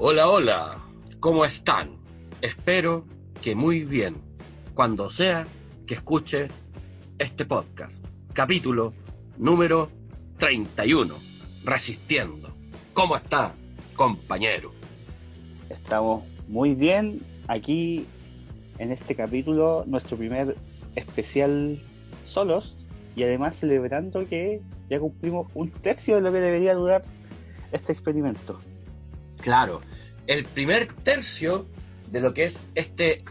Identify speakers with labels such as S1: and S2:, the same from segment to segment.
S1: Hola, hola, ¿cómo están? Espero que muy bien, cuando sea que escuche este podcast. Capítulo número 31, Resistiendo. ¿Cómo está, compañero?
S2: Estamos muy bien aquí en este capítulo, nuestro primer especial solos y además celebrando que ya cumplimos un tercio de lo que debería durar este experimento.
S1: Claro, el primer tercio de lo que es este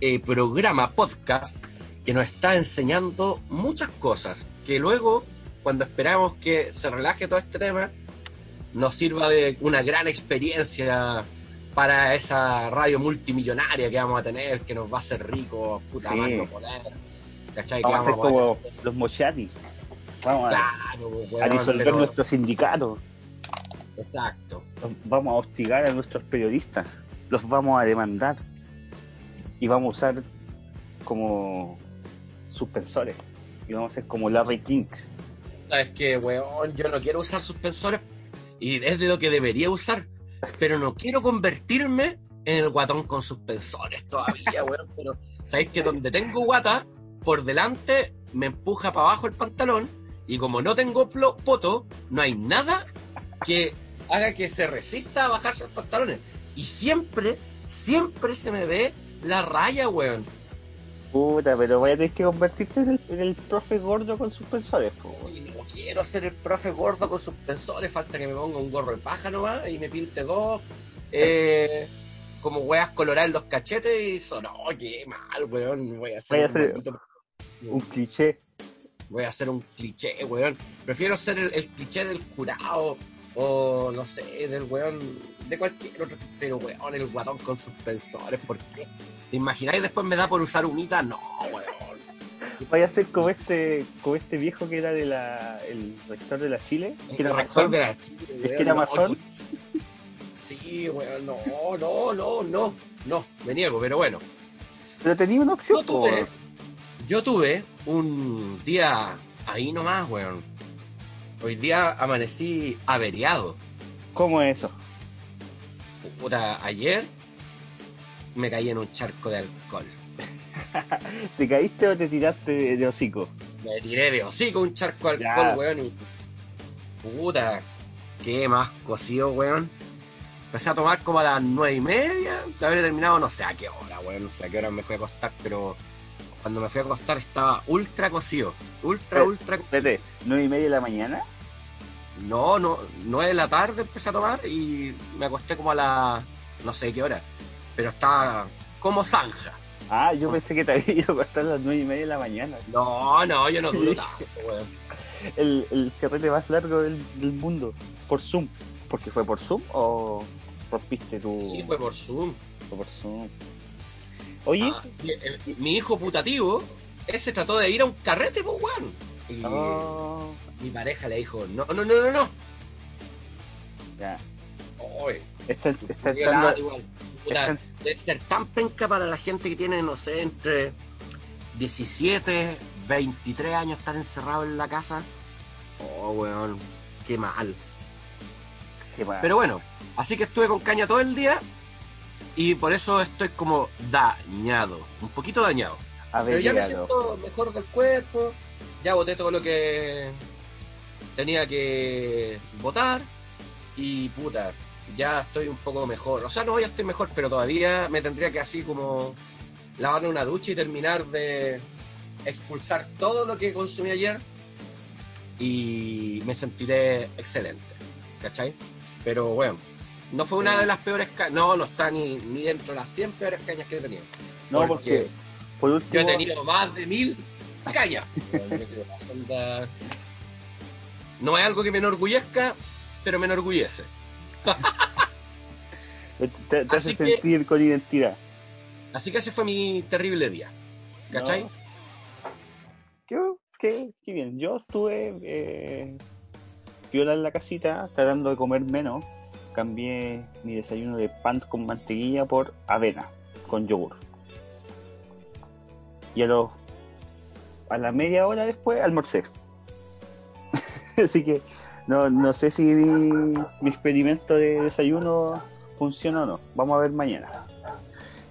S1: eh, programa podcast que nos está enseñando muchas cosas que luego, cuando esperamos que se relaje todo este tema, nos sirva de una gran experiencia para esa radio multimillonaria que vamos a tener, que nos va a hacer ricos, puta
S2: Sí.
S1: madre, no poder. ¿Cachai?
S2: Vamos a
S1: Que
S2: ser como los mochati. Vamos a,
S1: Claro,
S2: a disolver nuestro sindicato.
S1: Exacto.
S2: Vamos a hostigar a nuestros periodistas. Los vamos a demandar. Y vamos a usar como suspensores. Y vamos a ser como Larry Kings.
S1: Es que, weón, yo no quiero usar suspensores y es lo que debería usar, pero no quiero convertirme en el guatón con suspensores todavía, weón. Pero, ¿sabéis que donde tengo guata, por delante me empuja para abajo el pantalón y como no tengo plo- poto, no hay nada que haga que se resista a bajarse los pantalones. Y siempre, siempre se me ve la raya, weón.
S2: Puta, pero voy a tener que convertirte en el, en el profe gordo con suspensores. po, weón.
S1: Y no quiero ser el profe gordo con suspensores, falta que me ponga un gorro de paja nomás y me pinte dos, eh, como weas coloradas en los cachetes y eso, no, qué mal, weón, voy a hacer,
S2: Voy a
S1: un
S2: hacer- Un cliché.
S1: voy a hacer un cliché, weón. Prefiero ser el, el cliché del curado o, no sé, del weón, de cualquier otro, pero weón, el guatón con suspensores, ¿por qué? ¿Te imagináis después me da por usar unita? No, weón.
S2: Voy a ser como este, como este viejo que era de la, el rector de la Chile. Que era
S1: El rector
S2: masón.
S1: de la Chile,
S2: Es
S1: weón,
S2: que era
S1: no,
S2: masón.
S1: Sí, weón, no, no, no, no, no, me niego, pero bueno.
S2: Pero tenía una opción.
S1: Yo tuve, yo tuve un día ahí nomás, weón. Hoy día amanecí averiado.
S2: ¿Cómo es eso?
S1: Puta, ayer me caí en un charco de alcohol.
S2: ¿Te caíste o te tiraste de, hocico?
S1: Me tiré de hocico un charco de
S2: Ya.
S1: alcohol, weón, y. Puta, qué más cocido, weón. Empecé a tomar como a las nueve y media, de haber terminado no sé a qué hora, weón, no sé a qué hora me fui a acostar, pero cuando me fui a acostar estaba ultra cocido. Ultra, ultra
S2: Espérate, ¿nueve y media de la mañana?
S1: No, no, nueve de la tarde empecé a tomar y me acosté como a la no sé qué hora. Pero estaba como zanja.
S2: Ah, yo pensé que te había ido a acostar a las nueve y media de la mañana.
S1: No, no, yo no duro tanto, weón.
S2: El, el carrete más largo del, del mundo. Por Zoom. ¿Porque fue por Zoom o rompiste tu...
S1: Y fue por Zoom.
S2: fue por Zoom? Oye,
S1: Ah, mi hijo putativo, ese trató de ir a un carrete, pues, weón. Y
S2: oh,
S1: mi pareja le dijo, no, no, no, no, no.
S2: ya.
S1: Oye,
S2: Está, está
S1: dio
S2: entrando...
S1: lata igual. Puta,
S2: está-
S1: debe ser tan penca para la gente que tiene, no sé, entre 17, 23 años estar encerrado en la casa. Oh, weón, qué mal.
S2: qué mal.
S1: Pero bueno, así que estuve con caña todo el día y por eso estoy como dañado, un poquito dañado.
S2: A ver,
S1: Pero ya me siento mejor del cuerpo, ya boté todo lo que tenía que votar y puta, ya estoy un poco mejor. O sea, no, ya estoy mejor, pero todavía me tendría que así como lavar una ducha y terminar de expulsar todo lo que consumí ayer y me sentiré excelente, ¿cachai? Pero bueno, no fue una de las peores cañas, no, no está ni, ni dentro de las 100 peores cañas que he tenido.
S2: No, porque por último...
S1: Yo he tenido más de mil cañas. No es algo que me enorgullezca, pero me enorgullece.
S2: te, te hace
S1: que-
S2: sentir con identidad.
S1: Así que ese fue mi terrible día. ¿Cachai?
S2: No. Qué, qué- qué bien. Yo estuve eh, piola en la casita, tratando de comer menos. Cambié mi desayuno de pan con mantequilla por avena con yogur. Y a los a la media hora después almorcé. Así que no, no sé si mi, mi experimento de desayuno funciona o no. Vamos a ver mañana.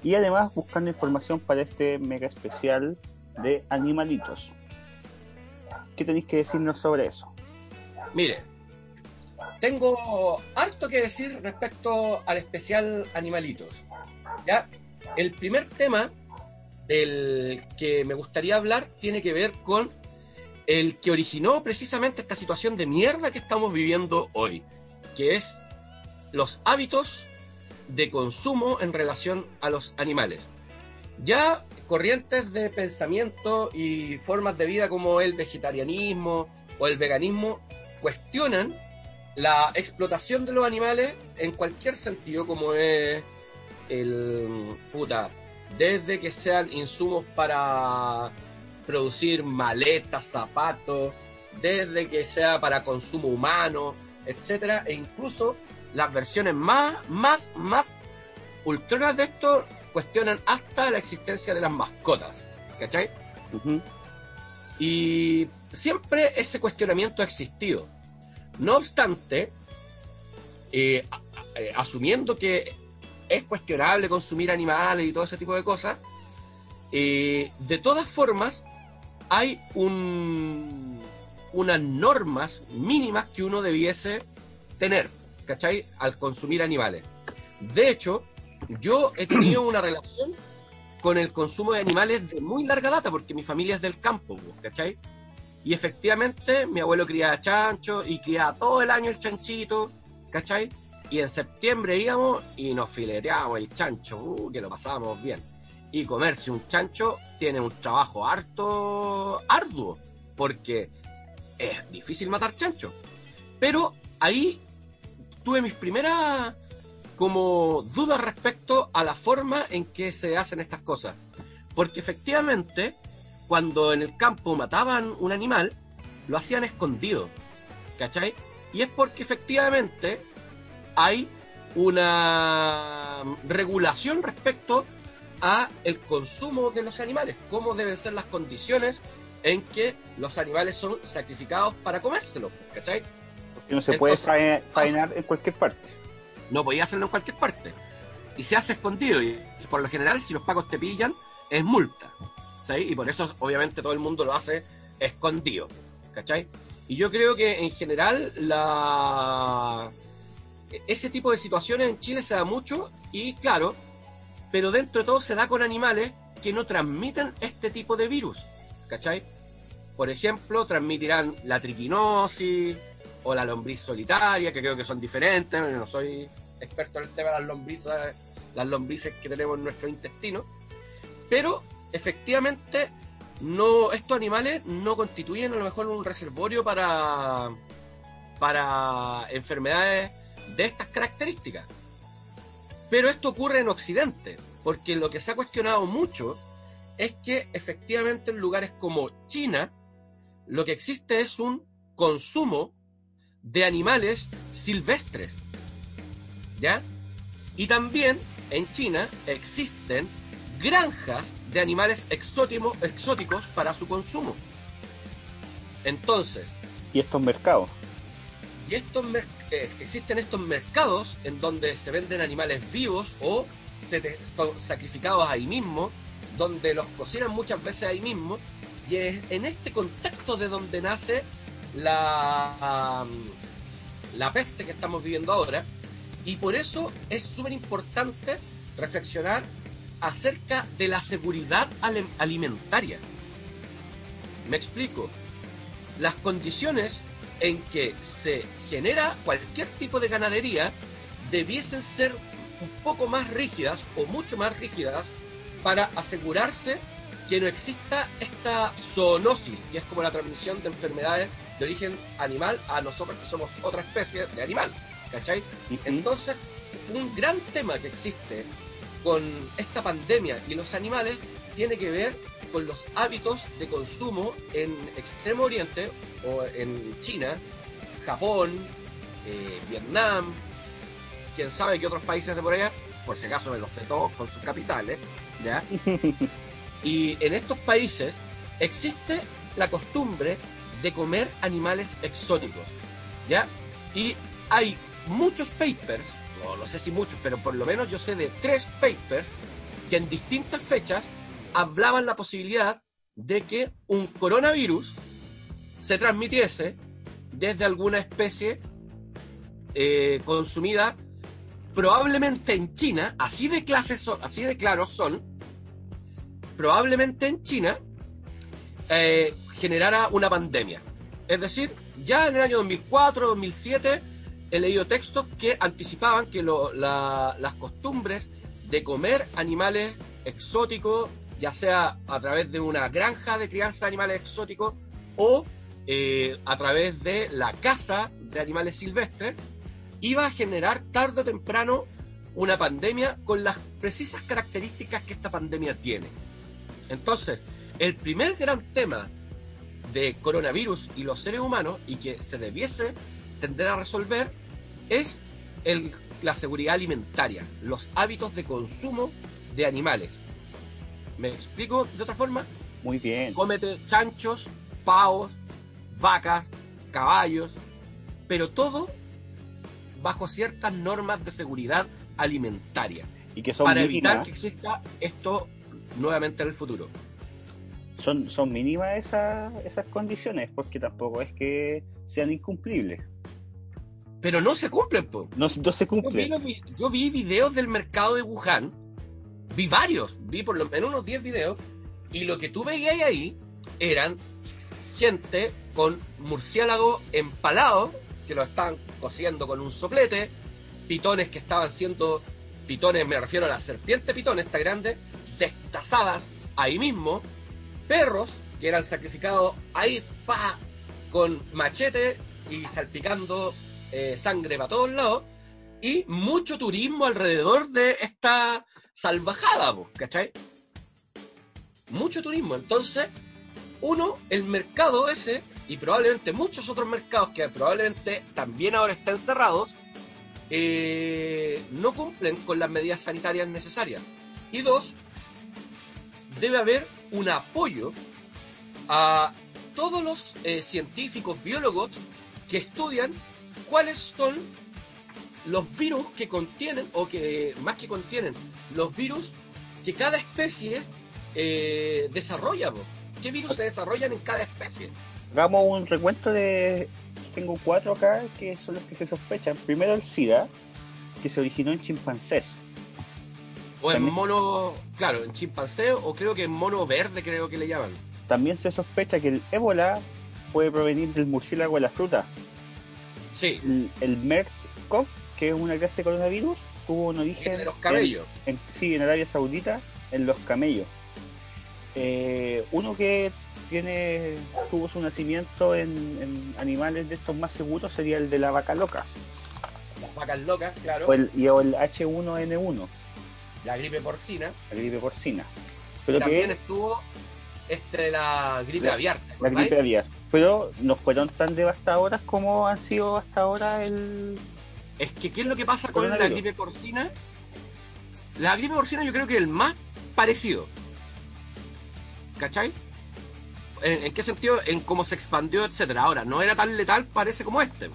S2: Y además buscando información para este mega especial de animalitos. ¿Qué tenéis que decirnos sobre eso?
S1: Mire, tengo harto que decir respecto al especial Animalitos. ¿ya? El primer tema del que me gustaría hablar tiene que ver con el que originó precisamente esta situación de mierda que estamos viviendo hoy, que es los hábitos de consumo en relación a los animales. Ya corrientes de pensamiento y formas de vida como el vegetarianismo o el veganismo cuestionan la explotación de los animales en cualquier sentido, como es el puta, desde que sean insumos para producir maletas, zapatos, desde que sea para consumo humano, etcétera, e incluso las versiones más, más, más ultronas de esto cuestionan hasta la existencia de las mascotas, ¿cachai?
S2: Ujú.
S1: Y siempre ese cuestionamiento ha existido. No obstante, eh, asumiendo que es cuestionable consumir animales y todo ese tipo de cosas, eh, de todas formas hay un, unas normas mínimas que uno debiese tener, ¿cachai? Al consumir animales. De hecho, yo he tenido una relación con el consumo de animales de muy larga data, porque mi familia es del campo, ¿cachai? Y efectivamente, mi abuelo criaba chancho y criaba todo el año el chanchito, ¿cachai? Y en septiembre íbamos y nos fileteábamos el chancho, uh, que lo pasábamos bien. Y comerse un chancho tiene un trabajo harto arduo, porque es difícil matar chancho. Pero ahí tuve mis primeras como dudas respecto a la forma en que se hacen estas cosas. Porque efectivamente, cuando en el campo mataban un animal, lo hacían escondido. ¿Cachai? Y es porque efectivamente hay una regulación respecto a el consumo de los animales, cómo deben ser las condiciones en que los animales son sacrificados para comérselos, ¿cachai?
S2: Porque no se puede
S1: Entonces,
S2: faenar en cualquier parte.
S1: no podía hacerlo en cualquier parte. Y se hace escondido. Y por lo general, si los pacos te pillan, es multa. Y por eso, obviamente, todo el mundo lo hace escondido. ¿Cachai? Y yo creo que en general la ese tipo de situaciones en Chile se da mucho y claro, pero dentro de todo se da con animales que no transmiten este tipo de virus. ¿Cachai? Por ejemplo, transmitirán la triquinosis o la lombriz solitaria, que creo que son diferentes. No soy experto en el tema de las lombrices, las lombrices que tenemos en nuestro intestino. Pero efectivamente, no, estos animales no constituyen a lo mejor un reservorio para, para enfermedades de estas características. Pero esto ocurre en Occidente, porque lo que se ha cuestionado mucho es que efectivamente en lugares como China, lo que existe es un consumo de animales silvestres. ¿Ya? Y también en China existen granjas de animales exótimo- exóticos para su consumo. Entonces,
S2: Y estos mercados.
S1: y estos mer- eh, existen estos mercados en donde se venden animales vivos o se son sacrificados ahí mismo, donde los cocinan muchas veces ahí mismo, y es en este contexto de donde nace la, la peste que estamos viviendo ahora, y por eso es súper importante reflexionar acerca de la seguridad alimentaria. Me explico. Las condiciones en que se genera cualquier tipo de ganadería debiesen ser un poco más rígidas o mucho más rígidas para asegurarse que no exista esta zoonosis, que es como la transmisión de enfermedades de origen animal a nosotros que somos otra especie de animal, ¿cachai? Entonces, un gran tema que existe con esta pandemia y los animales tiene que ver con los hábitos de consumo en Extremo Oriente o en China, Japón, eh, Vietnam, quién sabe qué otros países de por allá, por si acaso me los sé todos con sus capitales, ¿ya? y en estos países existe la costumbre de comer animales exóticos, ¿ya? Y hay muchos papers, no, no sé si muchos, pero por lo menos yo sé de tres papers que en distintas fechas hablaban la posibilidad de que un coronavirus se transmitiese desde alguna especie eh, consumida probablemente en China, así de clases son, así de claros son, probablemente en China eh, generara una pandemia. Es decir, ya en el año 2004, 2007, he leído textos que anticipaban que las costumbres de comer animales exóticos, ya sea a través de una granja de crianza de animales exóticos o eh, a través de la caza de animales silvestres, iba a generar tarde o temprano una pandemia con las precisas características que esta pandemia tiene. Entonces, el primer gran tema de coronavirus y los seres humanos y que se debiese tender a resolver es el, la seguridad alimentaria, los hábitos de consumo de animales. ¿Me explico de otra forma?
S2: Muy bien.
S1: Cómete chanchos, pavos, vacas, caballos, pero todo bajo ciertas normas de seguridad alimentaria.
S2: Y que son
S1: para evitar que exista esto nuevamente en el futuro.
S2: Son, son mínimas esas, esas condiciones, porque tampoco es que sean incumplibles.
S1: Pero no se cumplen, pues.
S2: No, no, se cumplen.
S1: Yo vi, yo vi, videos del mercado de Wuhan, vi varios, vi por lo menos unos 10 videos, y lo que tú veías ahí eran gente con murciélago empalado, que lo estaban cociendo con un soplete, pitones que estaban siendo, pitones, me refiero a la serpiente pitón, esta grande, destazadas ahí mismo, perros que eran sacrificados ahí, pa, con machete y salpicando eh, sangre para todos lados, y mucho turismo alrededor de esta salvajada, ¿cachai? Mucho turismo. Entonces, uno, el mercado ese, y probablemente muchos otros mercados que probablemente también ahora estén cerrados, eh, no cumplen con las medidas sanitarias necesarias. Y dos, debe haber un apoyo a todos los eh, científicos, biólogos que estudian cuáles son los virus que contienen, o que más que contienen, los virus que cada especie eh, desarrolla. ¿Qué virus se desarrollan en cada especie?
S2: Hagamos un recuento de. Tengo cuatro acá que son los que se sospechan. Primero el SIDA, que se originó en chimpancés.
S1: O en mono, claro, en chimpancé o creo que en mono verde creo que le llaman.
S2: También se sospecha que el ébola puede provenir del murciélago de la fruta.
S1: Sí.
S2: El, el MERS-CoV, que es una clase de coronavirus, tuvo un origen...
S1: En los camellos.
S2: En, sí, en Arabia Saudita, en los camellos. Eh, uno que tiene tuvo su nacimiento en, animales de estos más seguros sería el de la vaca loca.
S1: Las vacas locas, claro.
S2: O el, y o el H1N1.
S1: La gripe porcina.
S2: La gripe porcina.
S1: Pero también estuvo este la gripe aviar.
S2: La gripe aviar. Pero no fueron tan devastadoras como han sido hasta ahora el.
S1: Es que, ¿qué es lo que pasa con la gripe porcina? La gripe porcina yo creo que es el más parecido. ¿Cachai? ¿En, qué sentido? En cómo se expandió, etcétera. Ahora, no era tan letal, parece como este.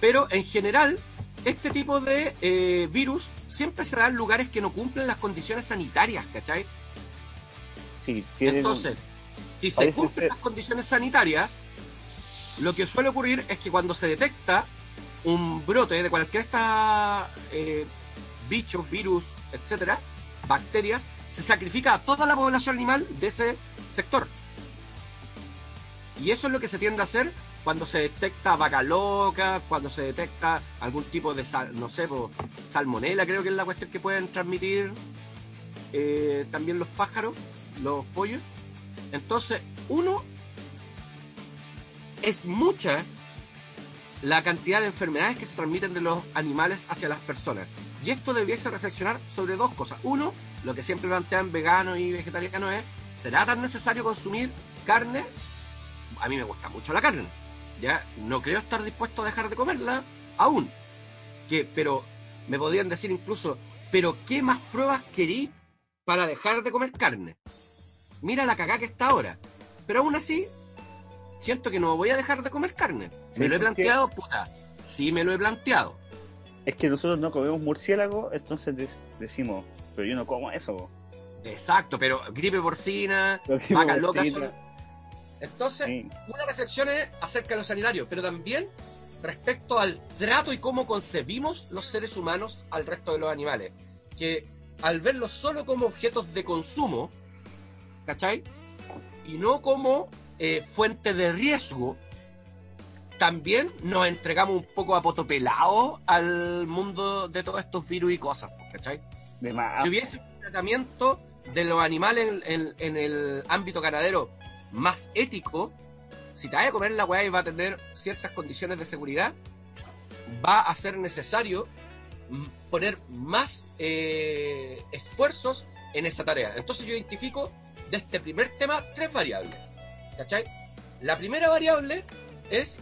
S1: Pero en general, este tipo de eh, virus siempre se da en lugares que no cumplen las condiciones sanitarias, ¿cachai?
S2: Sí,
S1: Entonces, si se cumplen las condiciones sanitarias, lo que suele ocurrir es que cuando se detecta un brote de cualquier esta eh, bichos, virus, etcétera, bacterias, se sacrifica a toda la población animal de ese sector. Y eso es lo que se tiende a hacer cuando se detecta vaca loca, cuando se detecta algún tipo de, sal, no sé, salmonela, creo que es la cuestión que pueden transmitir eh, también los pájaros. los pollos. Entonces, uno, es mucha la cantidad de enfermedades que se transmiten de los animales hacia las personas. Y esto debiese reflexionar sobre dos cosas. Uno, lo que siempre plantean veganos y vegetarianos es, ¿será tan necesario consumir carne? A mí me gusta mucho la carne. Ya no creo estar dispuesto a dejar de comerla aún. Que, pero me podrían decir incluso, pero ¿qué más pruebas querí para dejar de comer carne? Mira la cagá que está ahora. Pero aún así, siento que no voy a dejar de comer carne.
S2: Sí,
S1: ¿Me lo he planteado? Puta. Sí, me lo he planteado.
S2: Es que nosotros no comemos murciélago, entonces dec- decimos, pero yo no como eso.
S1: Exacto, pero gripe porcina, vacas locas son- Entonces,
S2: Sí.
S1: una reflexión es acerca de lo sanitario, pero también respecto al trato y cómo concebimos los seres humanos al resto de los animales. Que al verlos solo como objetos de consumo, ¿cachai? Y no como eh, fuente de riesgo, también nos entregamos un poco apotopelados al mundo de todos estos virus y cosas, ¿cachai?
S2: De
S1: si hubiese un tratamiento de los animales en, en- en el ámbito ganadero más ético, si te vas a comer la weá y va a tener ciertas condiciones de seguridad, va a ser necesario mm, poner más eh, esfuerzos en esa tarea. Entonces yo identifico de este primer tema tres variables. ¿Cachai? La primera variable es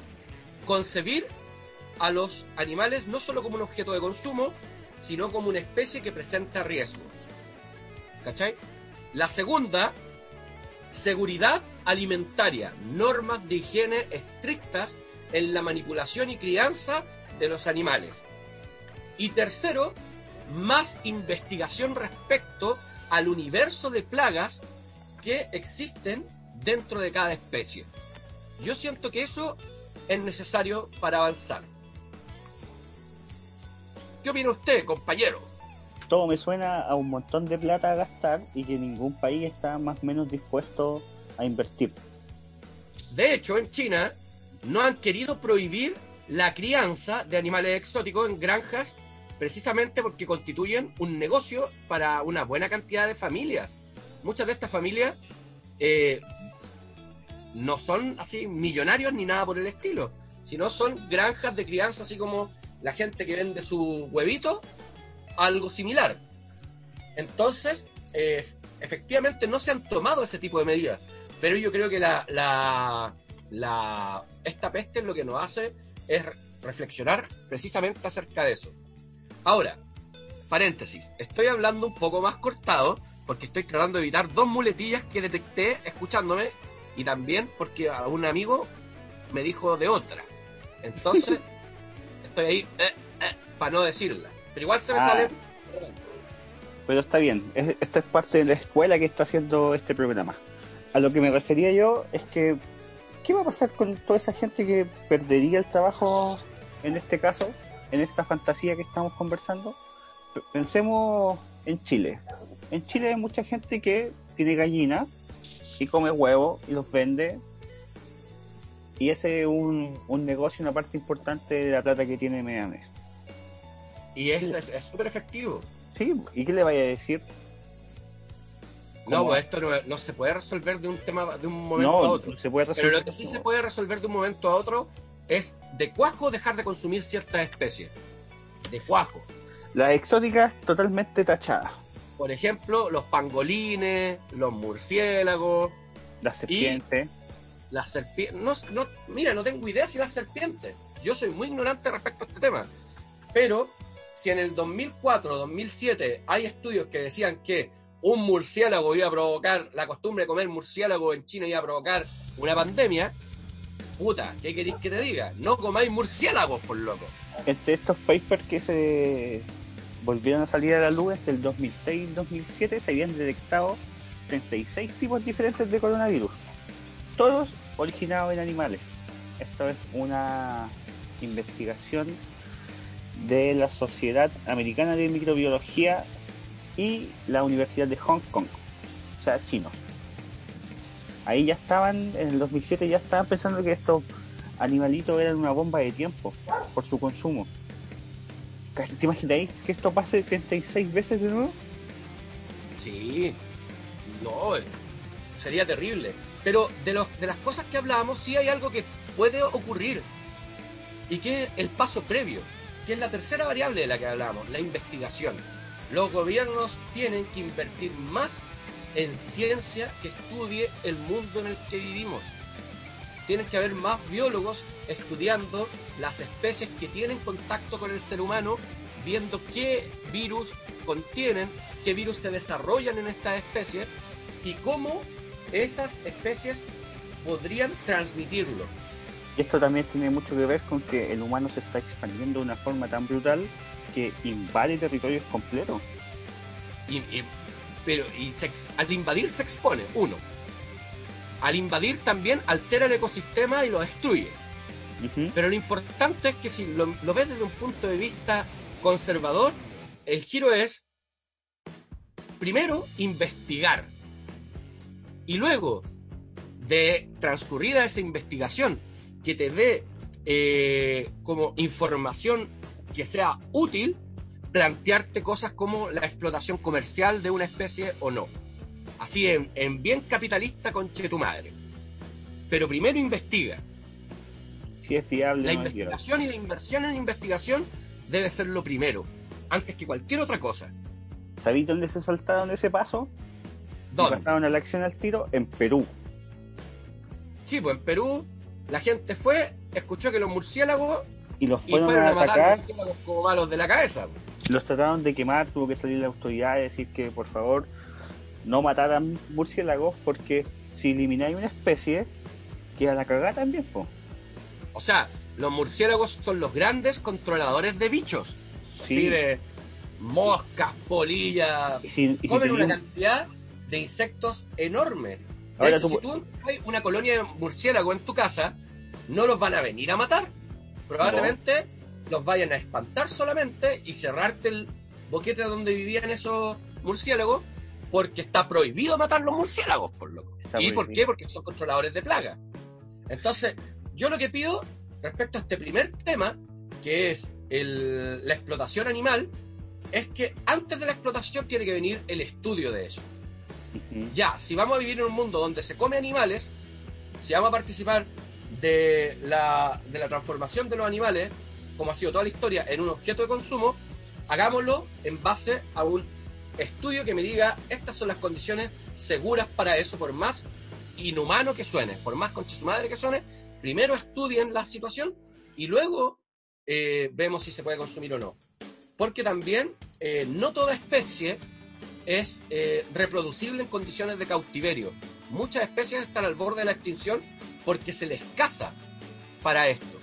S1: concebir a los animales no solo como un objeto de consumo, sino como una especie que presenta riesgo. ¿Cachai? La segunda, seguridad alimentaria, normas de higiene estrictas en la manipulación y crianza de los animales. Y tercero, más investigación respecto al universo de plagas que existen dentro de cada especie. Yo siento que eso es necesario para avanzar. ¿Qué opina usted, compañero?
S2: Todo me suena a un montón de plata a gastar y que ningún país está más o menos dispuesto a invertir.
S1: De hecho, en China no han querido prohibir la crianza de animales exóticos en granjas precisamente porque constituyen un negocio para una buena cantidad de familias. Muchas de estas familias eh, no son así millonarios ni nada por el estilo, sino son granjas de crianza así como la gente que vende su huevito, algo similar. Entonces, eh, efectivamente no se han tomado ese tipo de medidas, pero yo creo que la, la, esta peste lo que nos hace es re- reflexionar precisamente acerca de eso. Ahora, paréntesis, estoy hablando un poco más cortado porque estoy tratando de evitar dos muletillas que detecté escuchándome y también porque a un amigo me dijo de otra. Entonces, estoy ahí para no decirla. Pero igual se me
S2: Ah.
S1: sale...
S2: Pero está bien, es- esta es parte de la escuela que está haciendo este programa. A lo que me refería yo es que, ¿qué va a pasar con toda esa gente que perdería el trabajo en este caso, en esta fantasía que estamos conversando? Pensemos en Chile. En Chile hay mucha gente que tiene gallinas y come huevos y los vende. Y ese es un, un negocio, una parte importante de la plata que tiene Meame.
S1: Y es es- es súper efectivo.
S2: Sí, ¿y qué le vaya a decir?
S1: No, pues esto no, no se puede resolver de un tema de un momento a
S2: No,
S1: otro.
S2: se puede resolver.
S1: Pero lo que sí se puede resolver de un momento a otro es de cuajo dejar de consumir ciertas especies. De cuajo.
S2: La exótica totalmente tachada.
S1: Por ejemplo, los pangolines, los murciélagos,
S2: La serpiente.
S1: las serpientes. No, no, mira, no tengo idea si las serpientes. Yo soy muy ignorante respecto a este tema. Pero si en el 2004 2007 hay estudios que decían que un murciélago iba a provocar, la costumbre de comer murciélago en China iba a provocar una pandemia, puta, ¿qué queréis que te diga? No comáis murciélagos, por loco.
S2: Entre estos papers que se volvieron a salir a la luz entre el 2006 y 2007 se habían detectado 36 tipos diferentes de coronavirus. Todos originados en animales. Esto es una investigación de la Sociedad Americana de Microbiología y la Universidad de Hong Kong, o sea, chinos. Ahí ya estaban, en el 2007 ya estaban pensando que estos animalitos eran una bomba de tiempo por su consumo. Casi te imagináis que esto pase 36 veces de nuevo.
S1: Sí, no, sería terrible. Pero de, los, de las cosas que hablábamos, sí hay algo que puede ocurrir y que es el paso previo, que es la tercera variable de la que hablábamos, la investigación. Los gobiernos tienen que invertir más en ciencia que estudie el mundo en el que vivimos. Tienen que haber más biólogos estudiando las especies que tienen contacto con el ser humano, viendo qué virus contienen, qué virus se desarrollan en estas especies y cómo esas especies podrían transmitirlo.
S2: Y esto también tiene mucho que ver con que el humano se está expandiendo de una forma tan brutal que invade territorios completos.
S1: Y, pero y al invadir se expone, uno. Al invadir también altera el ecosistema y lo destruye. Pero lo importante es que si lo, ves desde un punto de vista conservador, el giro es, primero, investigar. Y luego, de transcurrida esa investigación, que te dé eh, como información que sea útil, plantearte cosas como la explotación comercial de una especie o no. Así en, bien capitalista con tu madre. Pero primero investiga.
S2: Si es viable.
S1: La investigación y la inversión en investigación debe ser lo primero, antes que cualquier otra cosa.
S2: ¿Sabéis dónde se saltaron ese paso? ¿Dónde? Pasaron a la acción al tiro en Perú.
S1: Sí, pues en Perú la gente fue, escuchó que los murciélagos
S2: y los fueron, a, atacar
S1: como malos de la cabeza.
S2: Los trataron de quemar, tuvo que salir la autoridad y decir que por favor no mataran murciélagos porque si elimináis una especie, queda la cagada también, po.
S1: O sea, los murciélagos son los grandes controladores de bichos. Sí. de moscas, polillas. comen una cantidad de insectos enorme. Ahora si tú hay una colonia de murciélagos en tu casa, no los van a venir a matar. Probablemente los vayan a espantar solamente y cerrarte el boquete donde vivían esos murciélagos porque está prohibido matar los murciélagos, por loco. ¿Y por qué? Porque son controladores de plaga. Entonces, yo lo que pido respecto a este primer tema, que es la explotación animal, es que antes de la explotación tiene que venir el estudio de eso. Ya, si vamos a vivir en un mundo donde se come animales, si vamos a participar de la, de la transformación de los animales, como ha sido toda la historia, en un objeto de consumo, hagámoslo en base a un estudio que me diga estas son las condiciones seguras para eso, por más inhumano que suene, por más concha su madre que suene, primero estudien la situación y luego eh, vemos si se puede consumir o no. Porque también eh, no toda especie es eh, reproducible en condiciones de cautiverio. Muchas especies están al borde de la extinción porque se les caza para esto,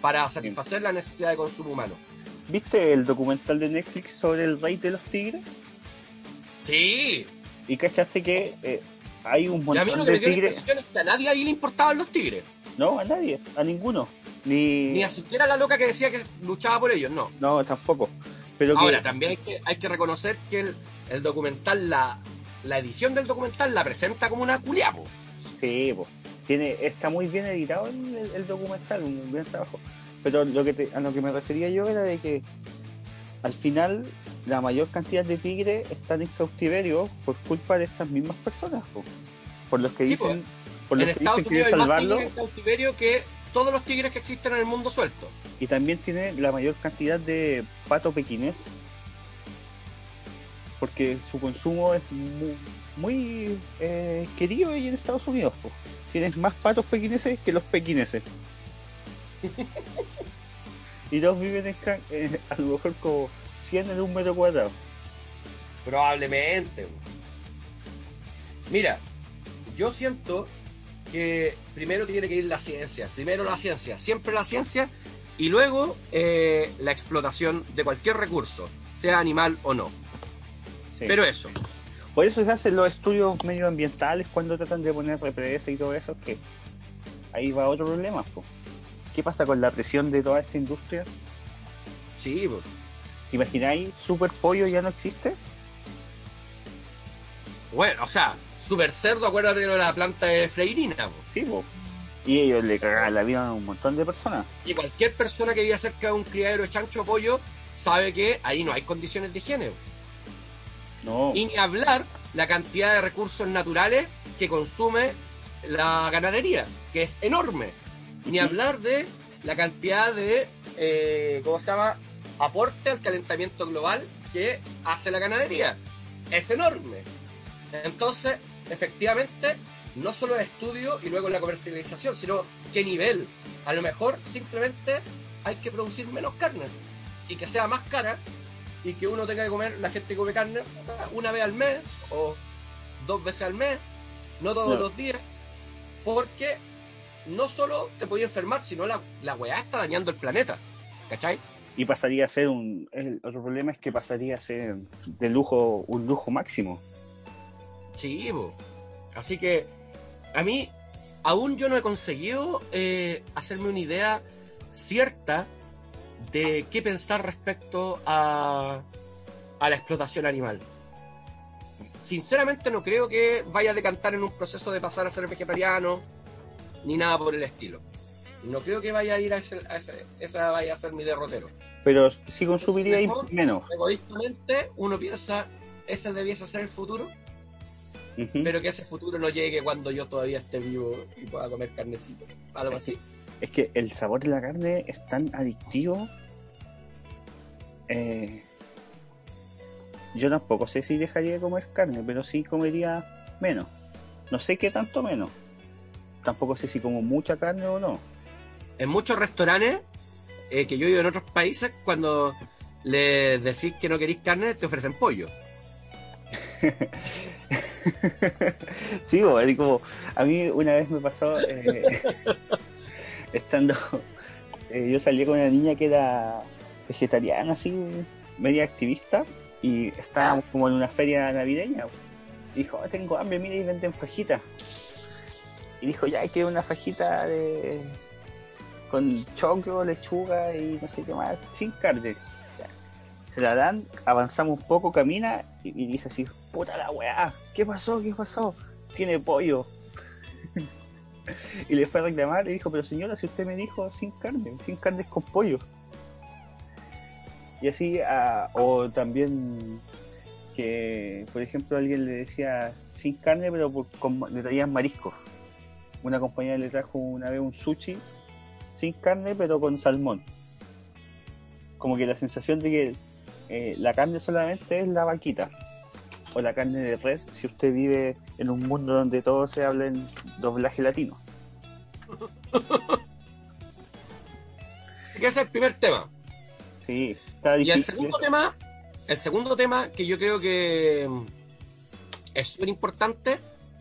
S1: para satisfacer la necesidad de consumo humano.
S2: ¿Viste el documental de Netflix sobre el rey de los tigres?
S1: Sí.
S2: ¿Y cachaste que hay un montón y a mí lo que de me tigres?
S1: Es que a nadie ahí le importaban los tigres.
S2: No, a nadie, a ninguno. Ni...
S1: Ni a siquiera la loca que decía que luchaba por ellos, no.
S2: No, tampoco.
S1: Ahora, también hay que, hay que reconocer que el, documental, la, la, edición del documental la presenta como una culiapo.
S2: Sí, pues. Tiene, está muy bien editado el, documental, un buen trabajo. Pero lo que a lo que me refería yo era de que al final la mayor cantidad de tigres están en cautiverio por culpa de estas mismas personas, por los que dicen, por
S1: los que dicen que salvarlo. en cautiverio que todos los tigres que existen en el mundo suelto.
S2: Y también tiene la mayor cantidad de pato pequinés, porque su consumo es muy, eh, querido ahí en Estados Unidos. Tienes más patos pequineses que los pequineses. y dos viven en, eh, a lo mejor como 100 en un metro cuadrado.
S1: Probablemente. Mira, yo siento que primero tiene que ir la ciencia, primero la ciencia, siempre la ciencia, y luego eh, la explotación de cualquier recurso, sea animal o no. Pero eso.
S2: Por eso se hacen los estudios medioambientales cuando tratan de poner represas y todo eso, que ahí va otro problema. ¿Qué pasa con la presión de toda esta industria?
S1: Sí, pues.
S2: ¿Te imagináis Super Pollo ya no existe?
S1: Bueno, o sea, Super Cerdo, acuérdate de la planta de Freirina.
S2: Sí, y ellos le cagaban la vida a un montón de personas.
S1: Y cualquier persona que vive cerca de un criadero de chancho o pollo sabe que ahí no hay condiciones de higiene.
S2: No.
S1: Y ni hablar la cantidad de recursos naturales que consume la ganadería, que es enorme. Ni hablar de la cantidad de, eh, ¿cómo se llama?, aporte al calentamiento global que hace la ganadería. Es enorme. Entonces, efectivamente, no solo el estudio y luego la comercialización, sino qué nivel. A lo mejor simplemente hay que producir menos carne y que sea más cara y que uno tenga que comer, la gente que come carne una vez al mes o dos veces al mes, no todos
S2: No.
S1: los días, porque no solo te podía enfermar, sino la, la weá está dañando el planeta. ¿Cachai?
S2: Y pasaría a ser un. El otro problema es que pasaría a ser de lujo, un lujo máximo.
S1: Sí, po. así que a mí aún yo no he conseguido eh, hacerme una idea cierta de qué pensar respecto a, a la explotación animal. Sinceramente no creo que vaya a decantar en un proceso de pasar a ser vegetariano ni nada por el estilo. No creo que vaya a ir a ese, a ese- esa vaya a ser mi derrotero.
S2: Pero sí consumiría
S1: Mejor.
S2: menos.
S1: Egoístamente uno piensa ese debiese ser el futuro, Pero que ese futuro no llegue cuando yo todavía esté vivo y pueda comer carnecito. Algo así.
S2: Es que el sabor de la carne es tan adictivo. Eh, yo tampoco sé si dejaría de comer carne, pero sí comería menos. No sé qué tanto menos. Tampoco sé si como mucha carne o no.
S1: En muchos restaurantes eh, que yo vivo en otros países, cuando le decís que no queréis carne, te ofrecen pollo.
S2: sí, bo, a mí una vez me pasó eh, estando eh, yo salí con una niña que era vegetariana así media activista y estábamos como en una feria navideña y dijo "Oh, tengo hambre mira y venden fajitas y dijo ya quiero una fajita de con choclo lechuga y no sé qué más sin carne. Se la dan, avanzamos un poco, camina y, dice así, puta la weá, ¿qué pasó? ¿Qué pasó? Tiene pollo. y le fue a reclamar y dijo, pero señora, si usted me dijo sin carne, sin carne es con pollo. Y así, ah, o también que, por ejemplo, alguien le decía sin carne, pero por- con, le traían mariscos. Una compañía le trajo una vez un sushi sin carne, pero con salmón. Como que la sensación de que eh, la carne solamente es la vaquita o la carne de res si usted vive en un mundo donde todo se habla en doblaje latino.
S1: Que ese es el primer tema.
S2: Sí, está
S1: Y
S2: difícil.
S1: el segundo
S2: eso.
S1: tema, el segundo tema que yo creo que es súper importante,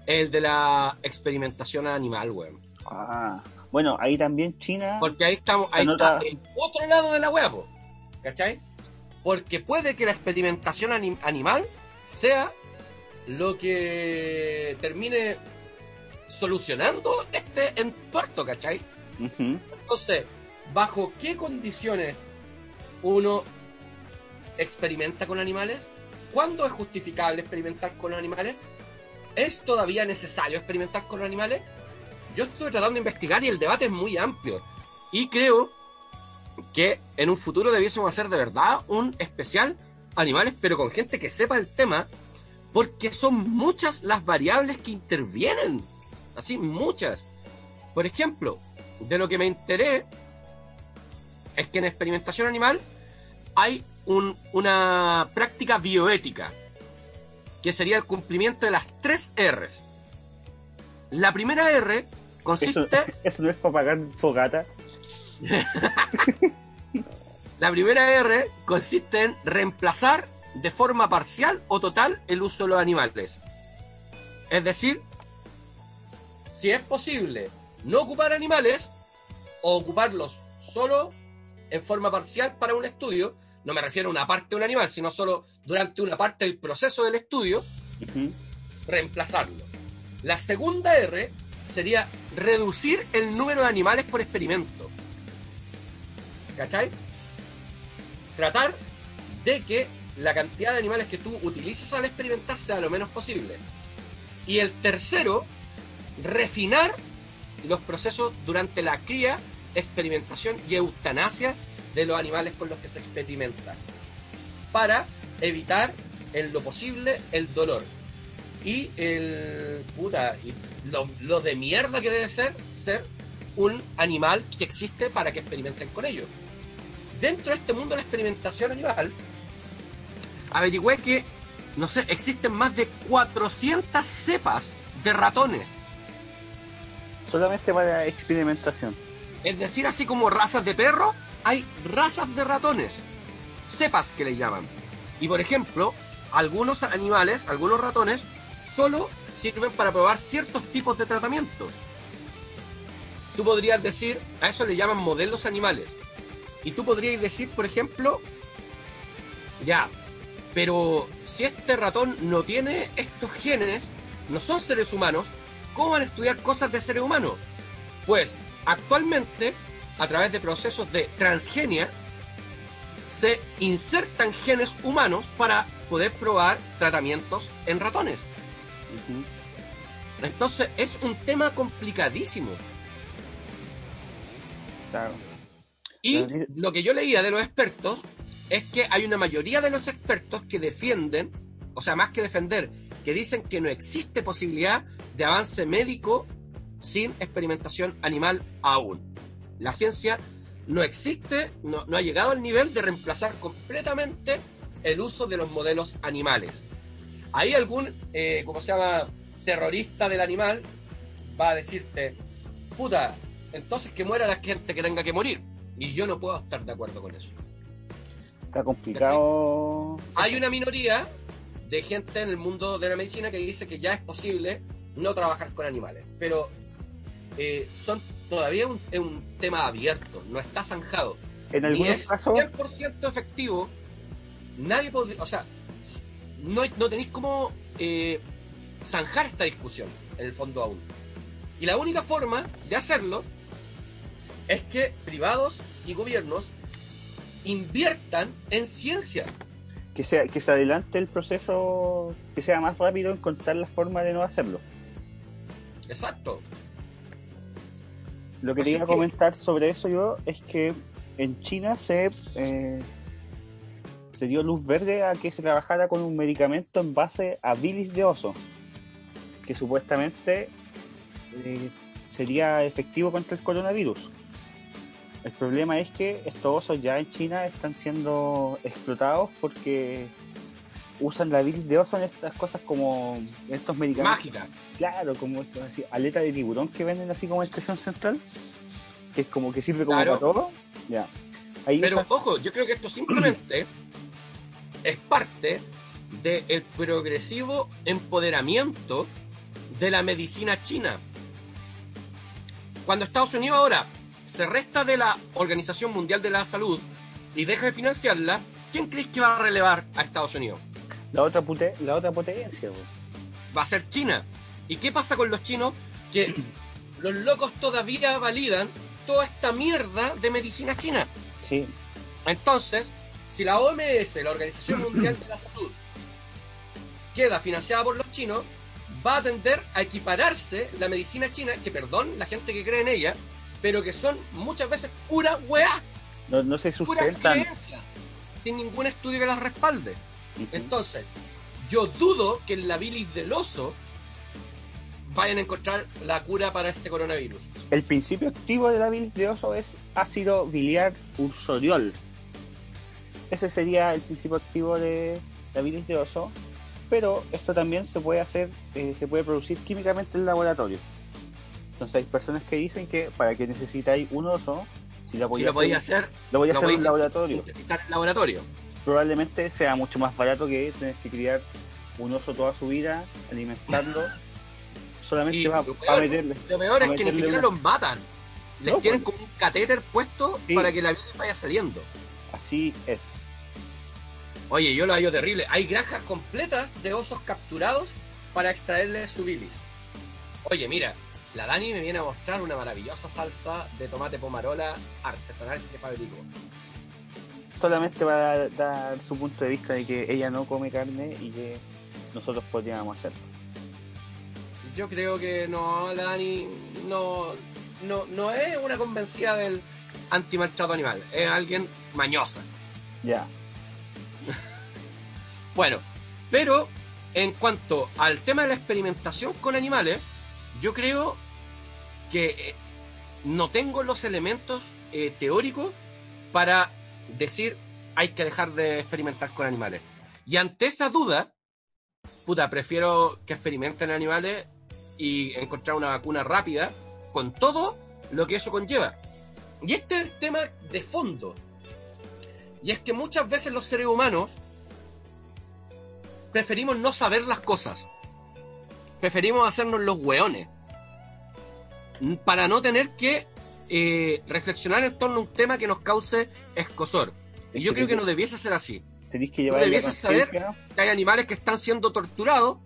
S1: es el de la experimentación animal, weón.
S2: Ah, bueno, ahí también China.
S1: Porque ahí estamos, ahí está el otro lado de la hueá, ¿cachai? Porque puede que la experimentación anim- animal sea lo que termine solucionando este entuerto, ¿cachai? Entonces, ¿bajo qué condiciones uno experimenta con animales? ¿Cuándo es justificable experimentar con animales? ¿Es todavía necesario experimentar con animales? Yo estuve tratando de investigar y el debate es muy amplio. Y creo que en un futuro debiésemos hacer de verdad un especial animales, pero con gente que sepa el tema, porque son muchas las variables que intervienen. Así, muchas. Por ejemplo, de lo que me enteré es que en experimentación animal hay un- una práctica bioética, que sería el cumplimiento de las tres R's. La primera R
S2: Eso,
S1: consiste,
S2: eso no es para pagar fogata.
S1: la primera R consiste en reemplazar de forma parcial o total el uso de los animales. Es decir, si es posible no ocupar animales o ocuparlos solo en forma parcial para un estudio, no me refiero a una parte de un animal, sino solo durante una parte del proceso del estudio, reemplazarlo. La segunda R sería reducir el número de animales por experimento. ¿Cachai? Tratar de que la cantidad de animales que tú utilices al experimentar sea lo menos posible. Y el tercero, refinar los procesos durante la cría, experimentación y eutanasia de los animales con los que se experimenta. Para evitar en lo posible el dolor. y el puta, y lo, de mierda que debe ser ser un animal que existe para que experimenten con ellos. Dentro de este mundo de la experimentación animal, averigüé que, no sé, existen más de 400 cepas de ratones.
S2: Solamente para experimentación.
S1: Es decir, así como razas de perro, hay razas de ratones. Cepas que le llaman. Y por ejemplo, algunos animales, algunos ratones, solo sirven para probar ciertos tipos de tratamientos. Tú podrías decir, a eso le llaman modelos animales. Y tú podrías decir, por ejemplo, ya, pero si este ratón no tiene estos genes, no son seres humanos, ¿cómo van a estudiar cosas de seres humanos? Pues actualmente, a través de procesos de transgenia, se insertan genes humanos para poder probar tratamientos en ratones. Entonces es un tema complicadísimo.
S2: Claro.
S1: Y lo que yo leía de los expertos es que hay una mayoría de los expertos que defienden, o sea, más que defender, que dicen que no existe posibilidad de avance médico sin experimentación animal aún. La ciencia no existe, no, no ha llegado al nivel de reemplazar completamente el uso de los modelos animales. Ahí algún, eh, ¿cómo se llama?, terrorista del animal va a decirte, puta, entonces que muera la gente que tenga que morir. Y yo no puedo estar de acuerdo con eso.
S2: Está complicado.
S1: Hay una minoría de gente en el mundo de la medicina que dice que ya es posible no trabajar con animales, pero eh, son todavía un, es un tema abierto, no está zanjado.
S2: En algunos
S1: es
S2: casos,
S1: 100% efectivo, nadie podría, o sea, no, no tenéis cómo eh, zanjar esta discusión en el fondo aún. Y la única forma de hacerlo es que privados y gobiernos inviertan en ciencia.
S2: que, sea, que se adelante el proceso, que sea más rápido encontrar la forma de no hacerlo.
S1: Exacto.
S2: Lo que
S1: Así
S2: te iba a
S1: que-
S2: comentar sobre eso yo es que en China se, eh, se dio luz verde a que se trabajara con un medicamento en base a bilis de oso, que supuestamente eh, sería efectivo contra el coronavirus. El problema es que estos osos ya en China están siendo explotados porque usan la bilis de oso en estas cosas como en estos medicamentos.
S1: Mágica.
S2: Claro, como esto, así, aleta de tiburón que venden así como expresión central, que es como que sirve como
S1: Claro.
S2: para todo. Ya. Ahí
S1: Pero ojo, yo creo que esto simplemente es parte del progresivo empoderamiento de la medicina china. Cuando Estados Unidos ahora se resta de la Organización Mundial de la Salud y deja de financiarla, ¿quién crees que va a relevar a Estados Unidos?
S2: la otra pute- la otra potencia, po.
S1: va a ser China. ¿Y qué pasa con los chinos? Que los locos todavía validan toda esta mierda de medicina china.
S2: sí,
S1: Entonces, si la OMS, la Organización Mundial de la Salud, queda financiada por los chinos, va a tender a equipararse la medicina china, que perdón, la gente que cree en ella, pero que son muchas veces pura weá,
S2: no, no se
S1: pura
S2: sustentan.
S1: creencia, sin ningún estudio que las respalde. Entonces, yo dudo que en la bilis del oso vayan a encontrar la cura para este coronavirus.
S2: El principio activo de la bilis de oso es ácido biliar ursodiol. Ese sería el principio activo de la bilis de oso, pero esto también se puede hacer, eh, se puede producir químicamente en el laboratorio. Entonces hay personas que dicen que para que necesitáis un oso, si lo
S1: Si
S2: podía
S1: lo podía
S2: hacer,
S1: hacer,
S2: lo voy a
S1: lo
S2: hacer en un laboratorio.
S1: en laboratorio.
S2: probablemente sea mucho más barato que tener que criar un oso toda su vida, alimentarlo, solamente
S1: lo peor-
S2: meterle.
S1: Lo peor es
S2: a
S1: que ni siquiera
S2: una-
S1: los matan. Les
S2: No,
S1: tienen
S2: pues.
S1: como un catéter puesto
S2: Sí.
S1: para que la bilis vaya saliendo.
S2: Así es.
S1: Oye, yo lo hallo terrible. Hay granjas completas de osos capturados para extraerle su bilis. Oye, mira, la Dani me viene a mostrar una maravillosa salsa de tomate pomarola artesanal que fabricó.
S2: Solamente para dar su punto de vista de que ella no come carne y que nosotros podríamos hacerlo.
S1: Yo creo que no, la Dani no, no, no es una convencida del antimaltrato animal. Es alguien mañosa.
S2: Ya.
S1: Bueno, pero en cuanto al tema de la experimentación con animales, yo creo que eh, no tengo los elementos eh, teóricos para decir hay que dejar de experimentar con animales. Y ante esa duda, puta, prefiero que experimenten animales y encontrar una vacuna rápida con todo lo que eso conlleva. Y este es el tema de fondo. Y es que muchas veces los seres humanos preferimos no saber las cosas. Preferimos hacernos los hueones. Para no tener que eh, reflexionar en torno a un tema que nos cause escosor. Y yo creo que no debiese ser así.
S2: Tenéis que
S1: debieses saber que hay animales que están siendo torturados